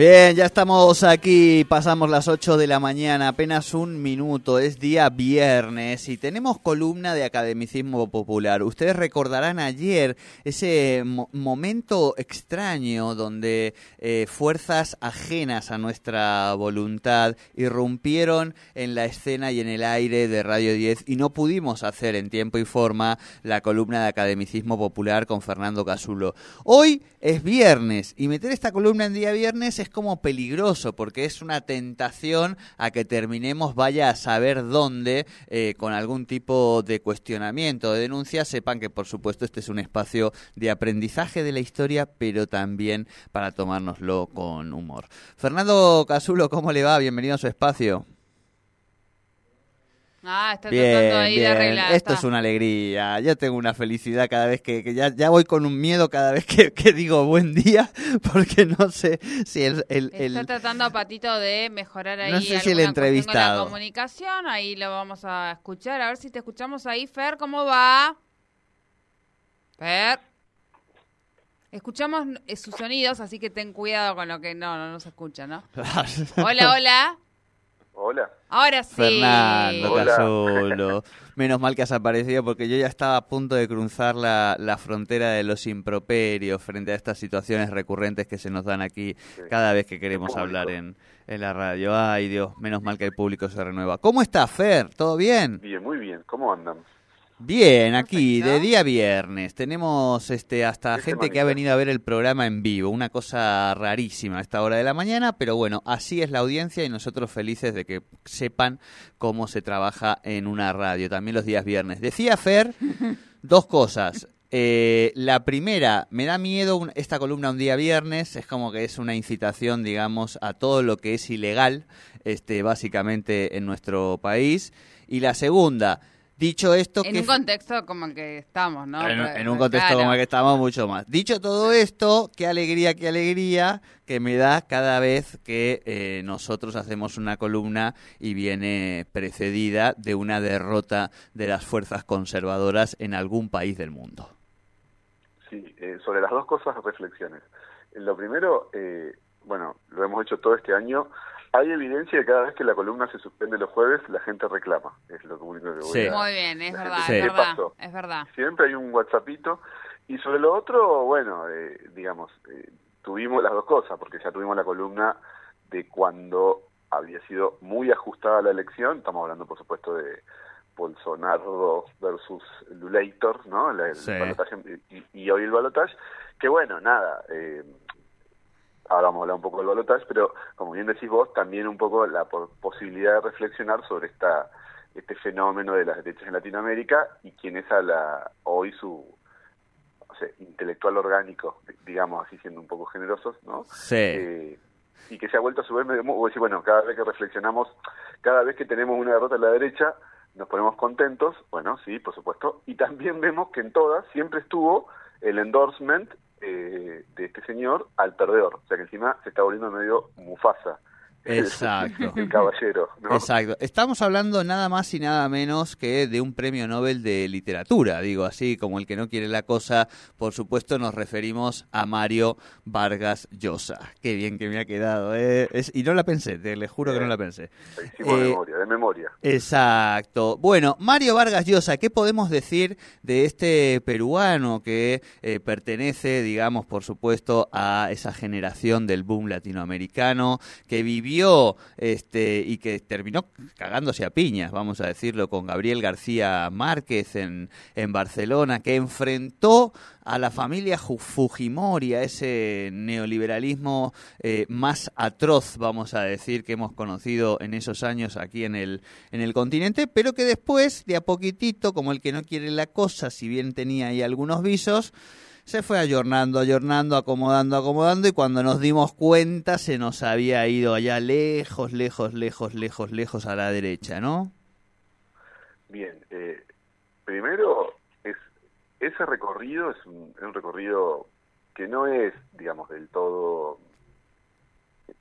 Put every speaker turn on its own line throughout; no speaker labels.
Bien, ya estamos aquí, pasamos las 8 de la mañana, apenas un minuto, es día viernes y tenemos columna de academicismo popular. Ustedes recordarán ayer ese momento extraño donde eh, fuerzas ajenas a nuestra voluntad irrumpieron en la escena y en el aire de Radio 10 y no pudimos hacer en tiempo y forma la columna de academicismo popular con Fernando Casulo. Hoy es viernes y meter esta columna en día viernes es como peligroso porque es una tentación a que terminemos vaya a saber dónde eh, con algún tipo de cuestionamiento, de denuncia. Sepan que por supuesto este es un espacio de aprendizaje de la historia, pero también para tomárnoslo con humor. Fernando Casulo, ¿cómo le va? Bienvenido a su espacio.
Ah, está tratando ahí de arreglar.
Esto es una alegría. Yo tengo una felicidad cada vez que, ya, ya voy con un miedo cada vez que, digo buen día, porque no sé si el. el,
está tratando a Patito de mejorar ahí.
No sé si el entrevistado.
la comunicación, ahí lo vamos a escuchar. A ver si te escuchamos ahí, Fer, ¿cómo va? Fer. Escuchamos eh, sus sonidos, así que ten cuidado con lo que no, no, no se escucha, ¿no? hola, hola.
Hola.
Ahora sí.
Fernando Casulo. Menos mal que has aparecido porque yo ya estaba a punto de cruzar la, la, frontera de los improperios frente a estas situaciones recurrentes que se nos dan aquí cada vez que queremos hablar en, en la radio. Ay, Dios, menos mal que el público se renueva. ¿Cómo está, Fer? ¿Todo bien?
Bien, muy bien. ¿Cómo andan?
Bien, aquí de día viernes tenemos este hasta gente que ha venido a ver el programa en vivo, una cosa rarísima a esta hora de la mañana, pero bueno, así es la audiencia y nosotros felices de que sepan cómo se trabaja en una radio, también los días viernes. Decía Fer dos cosas. Eh, la primera, me da miedo esta columna un día viernes, es como que es una incitación, digamos, a todo lo que es ilegal, este, básicamente en nuestro país. Y la segunda, Dicho esto...
En un contexto como el que estamos, ¿no?
En, un contexto como el que estamos, mucho más. Dicho todo esto, qué alegría, qué alegría que me da cada vez que eh, nosotros hacemos una columna y viene precedida de una derrota de las fuerzas conservadoras en algún país del mundo.
Sí, eh, sobre las dos cosas, reflexiones. Lo primero, eh, bueno, lo hemos hecho todo este año hay evidencia de que cada vez que la columna se suspende los jueves, la gente reclama. Es lo único que voy
sí. Muy bien, es verdad, es verdad, es verdad.
Siempre hay un WhatsAppito. Y sobre lo otro, bueno, eh, digamos, eh, tuvimos las dos cosas, porque ya tuvimos la columna de cuando había sido muy ajustada la elección. Estamos hablando, por supuesto, de Bolsonaro versus Lulator, ¿no? La, y, y, hoy el balotaje. Que bueno, nada, eh, ahora vamos a hablar un poco del balotaje, pero como bien decís vos, también un poco la posibilidad de reflexionar sobre esta este fenómeno de las derechas en Latinoamérica y quién es a la, hoy su intelectual orgánico, digamos así siendo un poco generosos, ¿no?
Sí.
Eh, y que se ha vuelto a su vez, decir, bueno, cada vez que reflexionamos, cada vez que tenemos una derrota a la derecha, nos ponemos contentos, bueno, sí, por supuesto, y también vemos que en todas siempre estuvo el endorsement eh, de este señor al perdedor. O sea que encima se está volviendo medio Mufasa.
Exacto.
El, caballero.
Exacto. Estamos hablando nada más y nada menos que de un premio Nobel de literatura. Digo así, como el que no quiere la cosa, por supuesto nos referimos a Mario Vargas Llosa. Qué bien que me ha quedado. ¿eh? y no la pensé, te le juro que no la pensé.
de eh, memoria, de memoria.
Exacto. Bueno, Mario Vargas Llosa, ¿qué podemos decir de este peruano que eh, pertenece, digamos, por supuesto, a esa generación del boom latinoamericano, que vivió este, y que terminó cagándose a piñas, vamos a decirlo, con Gabriel García Márquez en, en Barcelona, que enfrentó a la familia Fujimori, a ese neoliberalismo eh, más atroz, vamos a decir, que hemos conocido en esos años aquí en el, en el continente, pero que después, de a poquitito, como el que no quiere la cosa, si bien tenía ahí algunos visos, se fue ayornando, ayornando, acomodando, acomodando y cuando nos dimos cuenta se nos había ido allá lejos, lejos, lejos, lejos, lejos a la derecha, ¿no?
Bien, eh, primero es ese recorrido es un, es un recorrido que no es, digamos, del todo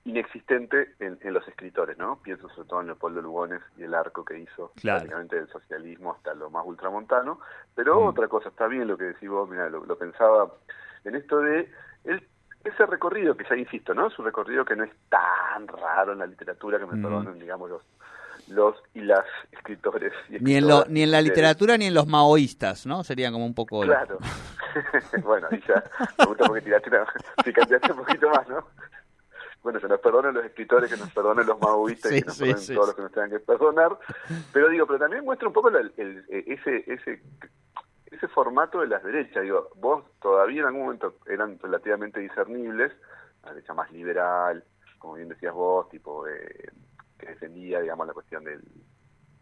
inexistente en, en, los escritores, ¿no? Pienso sobre todo en Leopoldo Lugones y el arco que hizo
Claro.
prácticamente del socialismo hasta lo más ultramontano, pero
Mm.
otra cosa, está bien lo que decís vos, mira, lo, lo pensaba en esto de el- ese recorrido que ya insisto, ¿no? Es un recorrido que no es tan raro en la literatura que me
Mm.
perdonen, digamos, los los y las escritores y
Ni en, lo, ni en la literatura ni en los maoístas, ¿no? Serían como un poco...
Claro. bueno, ahí ya me gusta porque tiraste una, picanteaste un poquito más, ¿no? Bueno, que nos perdonen los escritores, que nos perdonen los maoístas,
Sí,
y que nos
sí,
perdonen
sí,
todos los que nos tengan que perdonar. Pero digo, pero también muestra un poco el- el- eh, ese, ese, ese formato de las derechas. Digo, vos todavía en algún momento eran relativamente discernibles, la derecha más liberal, como bien decías vos, tipo eh, que defendía, digamos, la cuestión de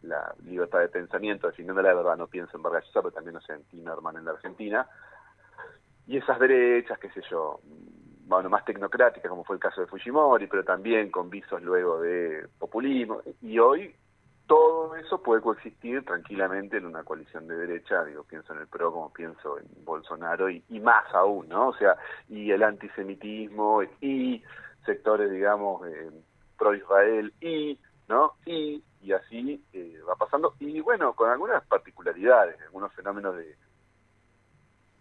la libertad de pensamiento, definiendo la verdad, no pienso en Vargas Llosa, pero también, no sé, en Timerman en la Argentina, y esas derechas, qué sé yo, bueno, más tecnocráticas, como fue el caso de Fujimori, pero también con visos luego de populismo, y hoy todo eso puede coexistir tranquilamente en una coalición de derecha, digo, pienso en el PRO como pienso en Bolsonaro, y, más aún, ¿no? O sea, y el antisemitismo, y sectores, digamos, eh, pro-Israel, y, ¿no? Y, y así eh, va pasando, y bueno, con algunas particularidades, algunos fenómenos de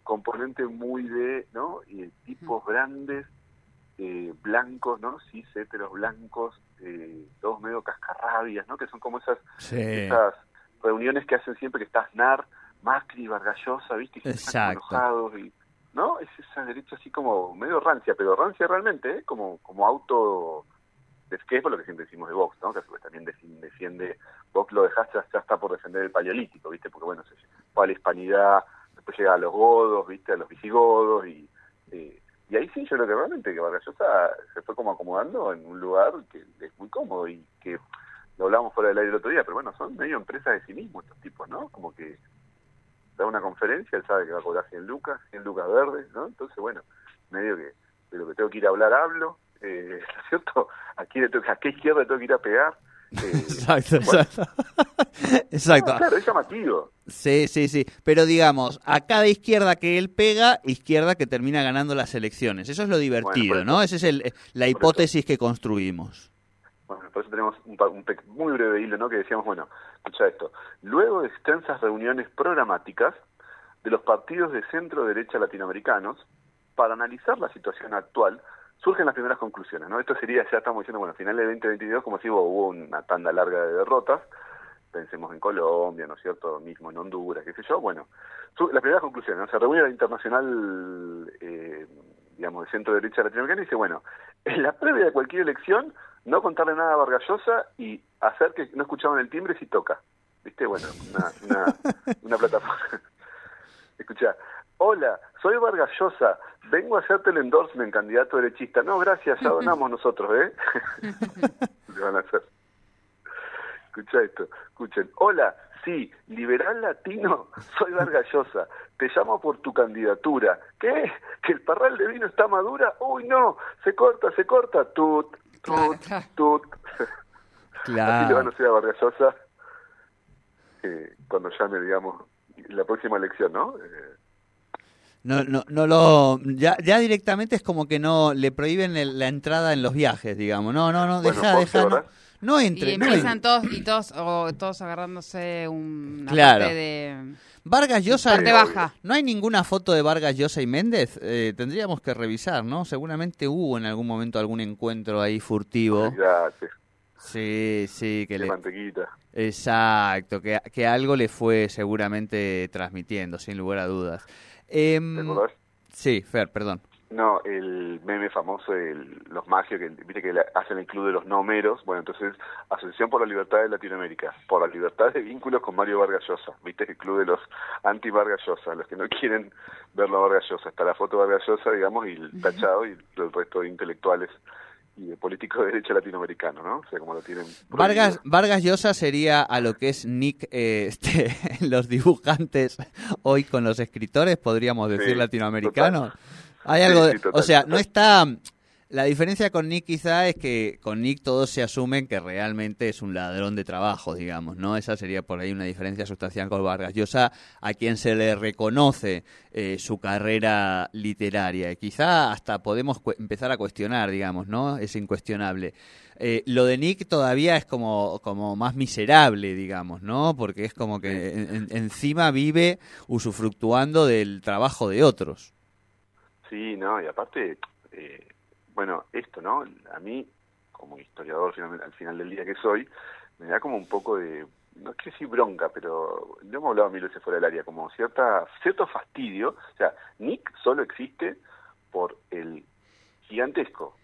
componente muy de, ¿no? Y tipos grandes, eh, blancos, ¿no? Sí, heteros blancos, eh, todos medio cascarrabias, ¿no? Que son como esas,
Sí.
esas reuniones que hacen siempre que está Aznar, Macri, Vargallosa, ¿viste? Y están enojados y, ¿no? Es esa derecha así como medio rancia, pero rancia realmente, ¿eh? Como, como auto es que es por lo que siempre decimos de Vox, ¿no? Que también defi- defiende, Vox lo dejaste, ya está por defender el paleolítico, ¿viste? Porque bueno, se fue a la hispanidad, después llega a los godos, ¿viste? A los visigodos y y ahí sí yo creo que realmente que Vargas Llosa se fue como acomodando en un lugar que es muy cómodo y que lo hablábamos fuera del aire el otro día, pero bueno, son medio empresas de sí mismos estos tipos, ¿no? Como que da una conferencia, él sabe que va a cobrar 100 lucas, 100 lucas verdes, ¿no? Entonces, bueno, medio que de lo que tengo que ir a hablar hablo, eh, ¿no es cierto? Aquí le tengo, a qué izquierda tengo que ir a pegar. Eh,
Exacto,
bueno,
exacto. exacto.
no, claro, es llamativo.
Sí, sí, sí. Pero digamos, a cada izquierda que él pega, izquierda que termina ganando las elecciones. Eso es lo divertido, ¿no? Esa es el, la
eso-
hipótesis que construimos.
Bueno, por eso tenemos un, pa- un muy breve hilo, ¿no? Que decíamos, bueno, escucha esto. Luego de extensas reuniones programáticas de los partidos de centro-derecha latinoamericanos, para analizar la situación actual, surgen las primeras conclusiones, ¿no? Esto sería, ya estamos diciendo, bueno, final de 2022, como si hubo, una tanda larga de derrotas, pensemos en Colombia, ¿no es cierto?, mismo en Honduras, qué sé yo, bueno, las primeras conclusiones, ¿no? Se reúne la internacional, eh, digamos, de centro-derecha latinoamericana y dice, bueno, en la previa de cualquier elección, no contarle nada a Vargas Llosa y hacer que no escuchaban el timbre si toca. ¿Viste? Bueno, una, una, una plataforma. Escucha, hola, soy Vargas Llosa, vengo a hacerte el endorsement, candidato derechista. No, gracias, ya donamos nosotros, ¿eh? Le van a hacer. Escucha esto, escuchen. Hola, sí, liberal latino, soy Vargas Llosa. Te llamo por tu candidatura. ¿Qué? ¿Que el parral de vino está madura? Uy, no, se corta, se corta. Tut, tut,
Claro, claro.
tut. Así le van a hacer a Vargas Llosa eh, cuando llame, digamos, la próxima elección, ¿no? Eh,
No, no, no lo, ya, ya directamente es como que no le prohíben el- la entrada en los viajes, digamos. No, no, no, deja,
¿vos
deja, no, no
Y
entre. no
empiezan todos y todos, o todos agarrándose una
Claro.
parte de
Vargas Llosa,
parte baja.
no hay ninguna foto de Vargas Llosa y Méndez. Eh, tendríamos que revisar, ¿no? Seguramente hubo en algún momento algún encuentro ahí furtivo. Sí, sí, que
de
le,
mantequita.
Exacto, que, que algo le fue seguramente transmitiendo, sin lugar a dudas. Em,
¿Te acordás?
sí, Fer, perdón.
No, el meme famoso de los magios, que viste que hacen el club de los nomeros. Bueno, entonces, Asociación por la Libertad de Latinoamérica, por la libertad de vínculos con Mario Vargas Llosa. Viste el club de los anti-Vargas Llosa, los que no quieren verlo a Vargas Llosa. Está la foto de Vargas Llosa, digamos, y el tachado y el resto de intelectuales y de político de derecha latinoamericano, ¿no? O sea, como lo tienen.
Vargas, Vargas Llosa sería a lo que es Nick, eh, este, los dibujantes hoy con los escritores, podríamos decir latinoamericanos. Hay algo, o sea, no está la diferencia con Nick quizá es que con Nick todos se asumen que realmente es un ladrón de trabajo, digamos, ¿no? Esa sería por ahí una diferencia sustancial con Vargas Llosa, a quien se le reconoce eh, su carrera literaria. Y quizá hasta podemos empezar a cuestionar, digamos, ¿no? Es incuestionable. Eh, lo de Nick todavía es como, como más miserable, digamos, ¿no? Porque es como que encima vive usufructuando del trabajo de otros.
Sí, no, y aparte... Eh bueno, esto, ¿no? A mí, como historiador al final del día que soy, me da como un poco de, no es que decir bronca, pero no hemos hablado mil veces fuera del área, como cierta cierto fastidio. O sea, Nick solo existe por el gigantesco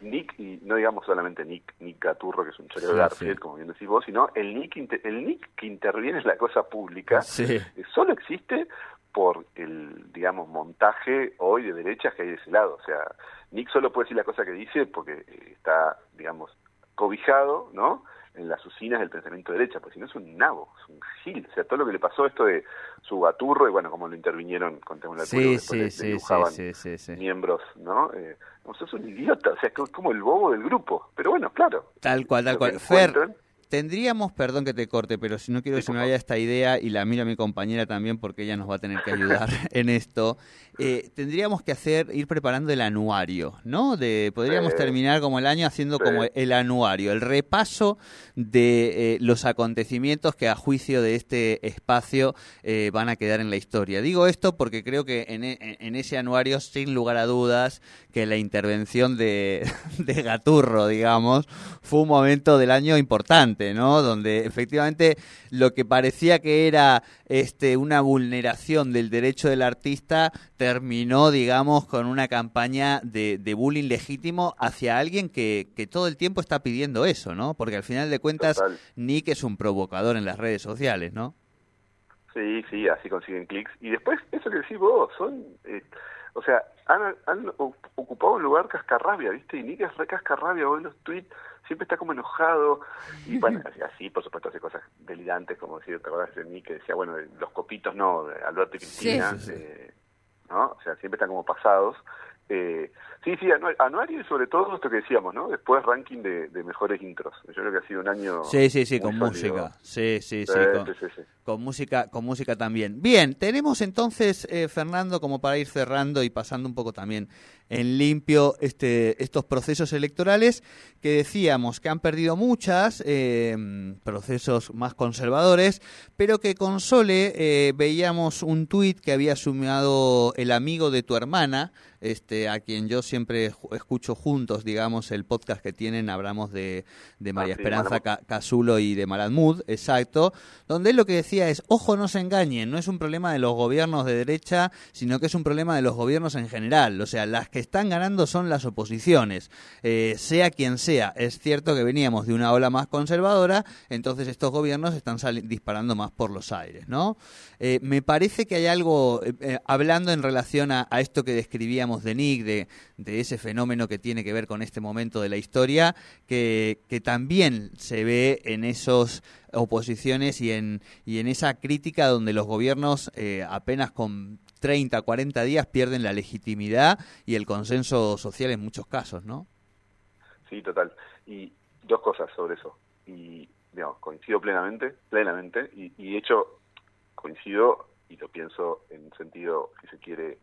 Nick, y no digamos solamente Nick, Nick Gaturro, que es un choreo de Garfield, como bien decís vos, sino el Nick, el Nick que interviene en la cosa pública, eh, solo existe por el, digamos, montaje hoy de derechas que hay de ese lado. O sea, Nick solo puede decir la cosa que dice porque eh, está, digamos, cobijado, ¿no? En las usinas del pensamiento de derecha, porque si no es un nabo, es un gil. O sea, todo lo que le pasó esto de su gaturro y bueno, como lo intervinieron con Temuel
sí, sí, sí,
sí, miembros, ¿no? Eh, es un idiota, o sea, es como el bobo del grupo. Pero bueno, claro.
Tal cual, tal cual. Fer, Tendríamos, perdón que te corte, pero si no quiero que se me vaya esta idea y la miro a mi compañera también porque ella nos va a tener que ayudar en esto. Eh, tendríamos que hacer, ir preparando el anuario, ¿no? De, podríamos terminar como el año haciendo como el anuario, el repaso de eh, los acontecimientos que a juicio de este espacio eh, van a quedar en la historia. Digo esto porque creo que en, en, ese anuario, sin lugar a dudas, que la intervención de, de Gaturro, digamos, fue un momento del año importante ¿no? Donde efectivamente lo que parecía que era este, una vulneración del derecho del artista terminó, digamos, con una campaña de, bullying legítimo hacia alguien que, que, todo el tiempo está pidiendo eso, ¿no? Porque al final de cuentas Nick es un provocador en las redes sociales, ¿no?
Sí, sí, así consiguen clics. Y después, eso que decís vos, son... Eh, o sea, han, han, ocupado un lugar cascarrabia, ¿viste? Y Nick es re cascarrabia, en los tweets siempre está como enojado. Y bueno, así, por supuesto, hace cosas delirantes, como decir, ¿te acordás de Nick que decía, bueno, los copitos no, Alberto y Cristina, eh, ¿no? O sea, siempre están como pasados. Eh, sí, sí, anuario y sobre todo esto que decíamos, ¿no? Después ranking de, mejores intros. Yo creo que ha sido un año.
Sí, sí, sí, con música. Sí, sí, sí. con, música, con música también. Bien, tenemos entonces, eh, Fernando, como para ir cerrando y pasando un poco también en limpio este, estos procesos electorales que decíamos que han perdido muchas, eh, procesos más conservadores, pero que con Sole veíamos un tuit que había sumado el amigo de tu hermana, este, a quien yo siempre escucho juntos, digamos, el podcast que tienen, hablamos de, de María ah, Esperanza Casulo y de Maradmud, exacto, donde él lo que decía es, ojo, no se engañen, no es un problema de los gobiernos de derecha, sino que es un problema de los gobiernos en general, o sea, las que están ganando son las oposiciones, eh, sea quien sea, es cierto que veníamos de una ola más conservadora, entonces estos gobiernos están disparando más por los aires, ¿no? Eh, me parece que hay algo, eh, hablando en relación a esto que describíamos de Nick, de, de, ese fenómeno que tiene que ver con este momento de la historia, que, que también se ve en esas oposiciones y en, y en esa crítica donde los gobiernos eh, apenas con 30, 40 días pierden la legitimidad y el consenso social en muchos casos, ¿no?
Sí, total. Y dos cosas sobre eso. Y digamos, coincido plenamente, plenamente, y, y de hecho coincido y lo pienso en sentido, si se quiere,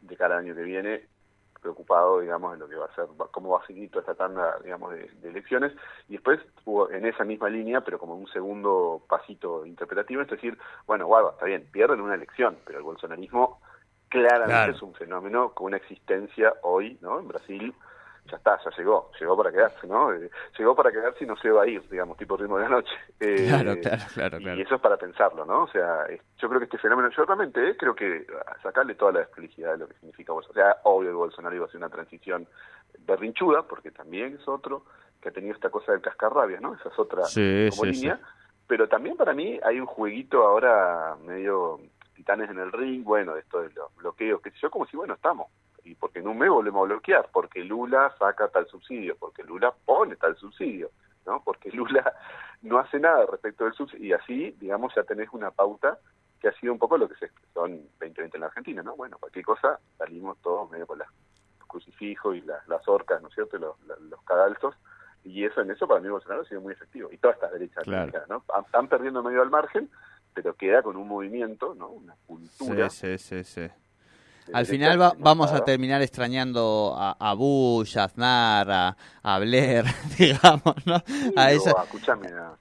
de cada año que viene preocupado, digamos, en lo que va a ser, cómo va a seguir toda esta tanda, digamos, de, elecciones. Y después hubo en esa misma línea, pero como un segundo pasito interpretativo, es decir, bueno, guarda, está bien, pierden una elección, pero el bolsonarismo claramente es un fenómeno con una existencia hoy, ¿no? En Brasil ya está, ya llegó, llegó para quedarse, ¿no? Eh, llegó para quedarse y no se va a ir, digamos, tipo ritmo de la noche.
Eh, claro, claro, claro,
Y eso es para pensarlo, ¿no? O sea, yo creo que este fenómeno, yo realmente eh, creo que sacarle toda la explicidad de lo que significa Bolsonaro. O sea, obvio que Bolsonaro iba a hacer una transición berrinchuda, porque también es otro que ha tenido esta cosa del cascarrabias, ¿no? Esa es otra como línea. Pero también para mí hay un jueguito ahora medio titanes en el ring, bueno, de esto de los bloqueos, sé yo, como si, bueno, estamos y porque en un mes volvemos a bloquear, porque Lula saca tal subsidio, porque Lula pone tal subsidio, ¿no? Porque Lula no hace nada respecto del subsidio, y así, digamos, ya tenés una pauta que ha sido un poco lo que se expresó en 2020 en la Argentina, ¿no? Bueno, cualquier cosa salimos todos medio con los crucifijos y las, las orcas, ¿no es cierto?, los, los cadalzos, y eso en eso para mí Bolsonaro ha sido muy efectivo, y toda esta derecha,
Claro.
¿no? Están perdiendo medio al margen, pero queda con un movimiento, ¿no? Una cultura.
Sí, sí, sí, sí. Al
derecha
final va- vamos a terminar extrañando a, a Bush, a Aznar, a, a Blair, digamos, ¿no? A esa...
o, escuchame, a-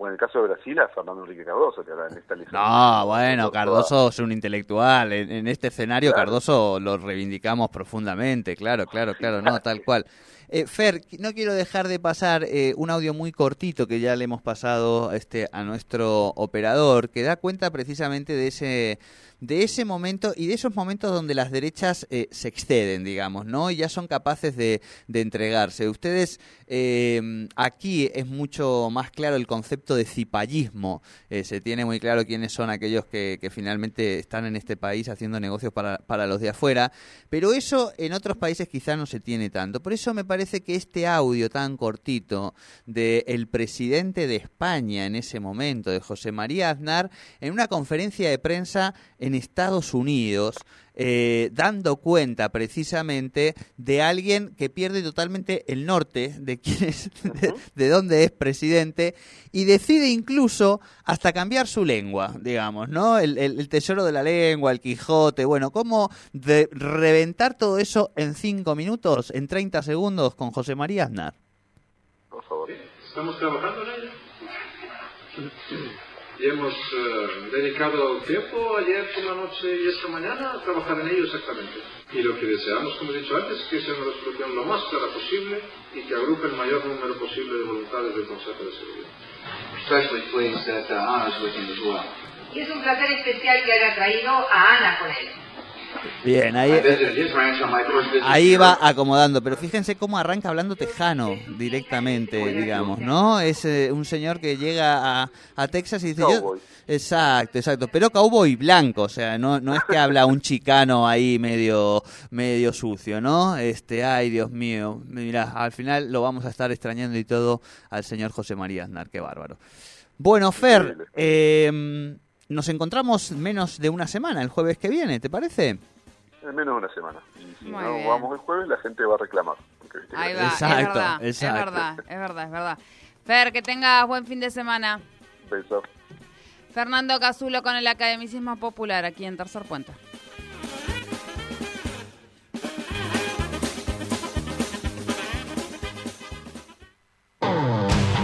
o en el caso de Brasil, a Fernando Enrique Cardoso, que ahora en esta elección-
No, bueno, Cardoso es un intelectual. En, en este escenario,
Claro.
Cardoso lo reivindicamos profundamente. Claro, claro, claro, no, tal cual. Eh, Fer, no quiero dejar de pasar eh, un audio muy cortito que ya le hemos pasado este, a nuestro operador, que da cuenta precisamente de ese, de ese momento y de esos momentos donde las derechas eh, se exceden, digamos, ¿no? Y ya son capaces de, de entregarse. Ustedes, eh, aquí es mucho más claro el concepto de cipallismo. Eh, se tiene muy claro quiénes son aquellos que, que finalmente están en este país haciendo negocios para, para los de afuera. Pero eso en otros países quizá no se tiene tanto. Por eso me parece que este audio tan cortito del presidente de España en ese momento, de José María Aznar, en una conferencia de prensa en Estados Unidos, eh, dando cuenta precisamente de alguien que pierde totalmente el norte de quién es, de, de dónde es presidente y decide incluso hasta cambiar su lengua, digamos, ¿no? El, el- el tesoro de la lengua, el Quijote, bueno, cómo de reventar todo eso en cinco minutos, en 30 segundos con José María Aznar.
Por favor.
Estamos trabajando en ello. Y hemos eh, dedicado tiempo ayer por la noche y esta mañana a trabajar en ello exactamente. Y lo que deseamos, como he dicho antes, es que sea una resolución lo más clara posible y que agrupe el mayor número posible de voluntades del Consejo de Seguridad.
especially pleased that uh, Anna's with him as well.
Y es un placer especial que haya traído a Ana con él.
Bien, ahí, ahí va acomodando, pero fíjense cómo arranca hablando tejano directamente, digamos, ¿no? Es eh, un señor que llega a, a Texas y dice... yo-. Exacto, exacto, pero cowboy blanco, o sea, no, no es que habla un chicano ahí medio, medio sucio, ¿no? Este, ay, Dios mío, mira, al final lo vamos a estar extrañando y todo al señor José María Aznar, qué bárbaro. Bueno, Fer, eh, nos encontramos menos de una semana, el jueves que viene, ¿te parece?
En menos de una semana. Y si
Muy
no
bien.
vamos el jueves, la gente va a reclamar. porque viste que
Ahí
la
va,
Exacto,
es verdad,
exacto.
es verdad, es verdad, es verdad. Fer, que tengas buen fin de semana.
pensó,
Fernando Casulo con el Academicismo Popular aquí en Tercer Puente.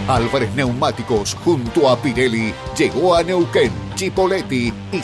Álvarez Neumáticos junto a Pirelli llegó a Neuquén, Chipoletti y